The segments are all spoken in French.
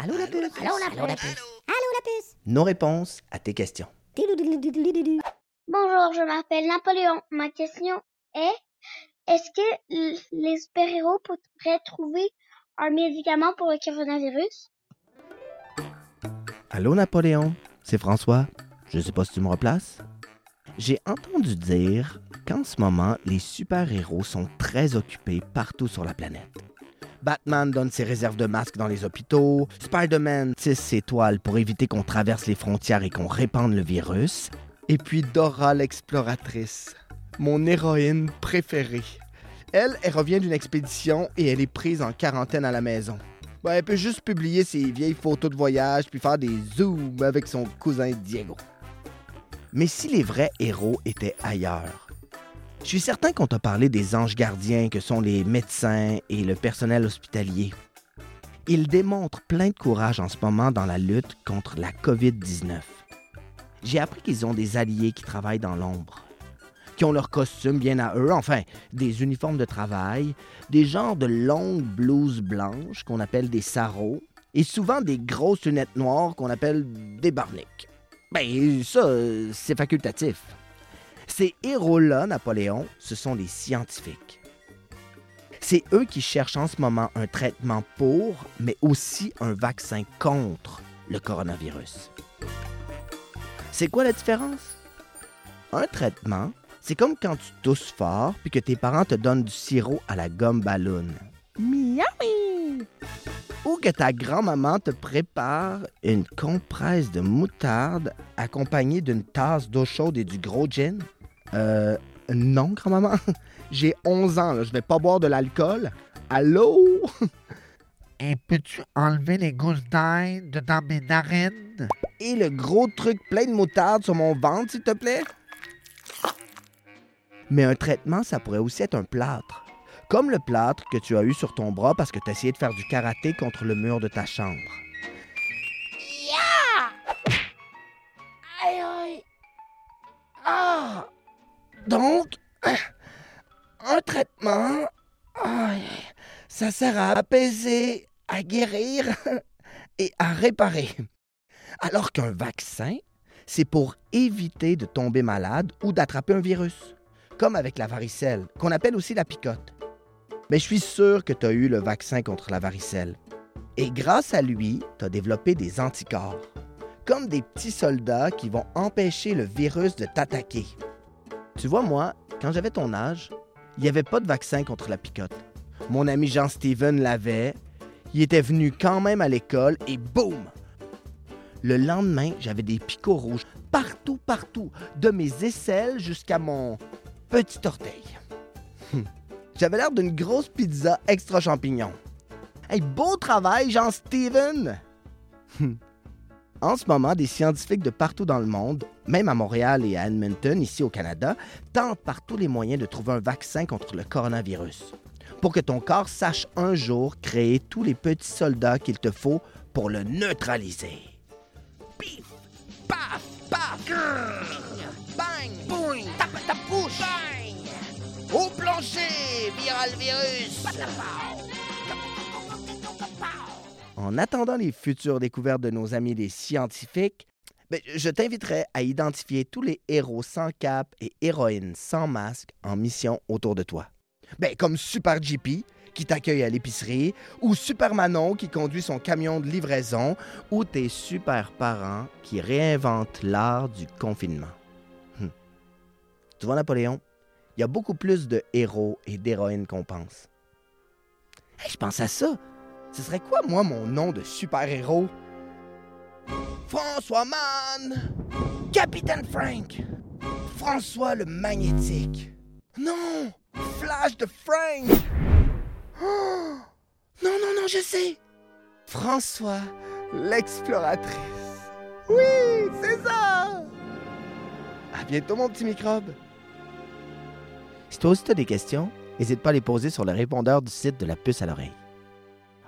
Allô la puce Allô la Allô la puce Allô la puce Nos réponses à tes questions. Bonjour, je m'appelle Napoléon. Ma question est est-ce que les super-héros pourraient trouver un médicament pour le coronavirus? Allô Napoléon, c'est François. Je sais pas si tu me replaces. J'ai entendu dire qu'en ce moment, les super-héros sont très occupés partout sur la planète. Batman donne ses réserves de masques dans les hôpitaux, Spider-Man tisse ses toiles pour éviter qu'on traverse les frontières et qu'on répande le virus, et puis Dora l'exploratrice, mon héroïne préférée. Elle, elle revient d'une expédition et elle est prise en quarantaine à la maison. Elle peut juste publier ses vieilles photos de voyage puis faire des zooms avec son cousin Diego. Mais si les vrais héros étaient ailleurs? Je suis certain qu'on t'a parlé des anges gardiens que sont les médecins et le personnel hospitalier. Ils démontrent plein de courage en ce moment dans la lutte contre la COVID-19. J'ai appris qu'ils ont des alliés qui travaillent dans l'ombre, qui ont leur costume bien à eux, enfin, des uniformes de travail, des genres de longues blouses blanches qu'on appelle des sarraux, et souvent des grosses lunettes noires qu'on appelle des barniques. Ben, ça, c'est facultatif. Ces héros-là, Napoléon, ce sont les scientifiques. C'est eux qui cherchent en ce moment un traitement pour, mais aussi un vaccin contre le coronavirus. C'est quoi la différence? Un traitement, c'est comme quand tu tousses fort puis que tes parents te donnent du sirop à la gomme ballon. Miaou! Ou que ta grand-maman te prépare une compresse de moutarde accompagnée d'une tasse d'eau chaude et du gros gin. Euh, non, grand-maman. J'ai 11 ans, là. je vais pas boire de l'alcool. Allô? Et peux-tu enlever les gousses d'ail de dans mes narines? Et le gros truc plein de moutarde sur mon ventre, s'il te plaît? Mais un traitement, ça pourrait aussi être un plâtre. Comme le plâtre que tu as eu sur ton bras parce que tu as essayé de faire du karaté contre le mur de ta chambre. Ça sert à apaiser, à guérir et à réparer. Alors qu'un vaccin, c'est pour éviter de tomber malade ou d'attraper un virus, comme avec la varicelle, qu'on appelle aussi la picote. Mais je suis sûr que tu as eu le vaccin contre la varicelle. Et grâce à lui, tu as développé des anticorps, comme des petits soldats qui vont empêcher le virus de t'attaquer. Tu vois, moi, quand j'avais ton âge, il n'y avait pas de vaccin contre la picote. Mon ami Jean-Steven l'avait, il était venu quand même à l'école et boum! Le lendemain, j'avais des picots rouges partout, partout, de mes aisselles jusqu'à mon petit orteil. Hum. J'avais l'air d'une grosse pizza extra champignon. Hey, beau travail, Jean-Steven! Hum. En ce moment, des scientifiques de partout dans le monde, même à Montréal et à Edmonton, ici au Canada, tentent par tous les moyens de trouver un vaccin contre le coronavirus. Pour que ton corps sache un jour créer tous les petits soldats qu'il te faut pour le neutraliser. Pif! Paf! Paf! Bang! Boing! Ta! Au plancher! Viral virus! En attendant les futures découvertes de nos amis les scientifiques, ben, je t'inviterai à identifier tous les héros sans cap et héroïnes sans masque en mission autour de toi. Ben, comme Super JP, qui t'accueille à l'épicerie, ou Super Manon qui conduit son camion de livraison, ou tes super parents qui réinventent l'art du confinement. Hum. Tu vois, Napoléon, il y a beaucoup plus de héros et d'héroïnes qu'on pense. Hey, je pense à ça. Ce serait quoi, moi, mon nom de super-héros? François Mann! Capitaine Frank! François le Magnétique! Non! Flash de Frank! Oh! Non, non, non, je sais! François l'exploratrice! Oui, c'est ça! À bientôt, mon petit microbe! Si toi aussi tu as des questions, n'hésite pas à les poser sur le répondeur du site de la puce à l'oreille.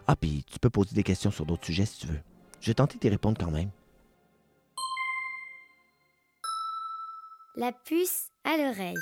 Ah, puis tu peux poser des questions sur d'autres sujets si tu veux. Je vais tenter d'y répondre quand même. La puce à l'oreille.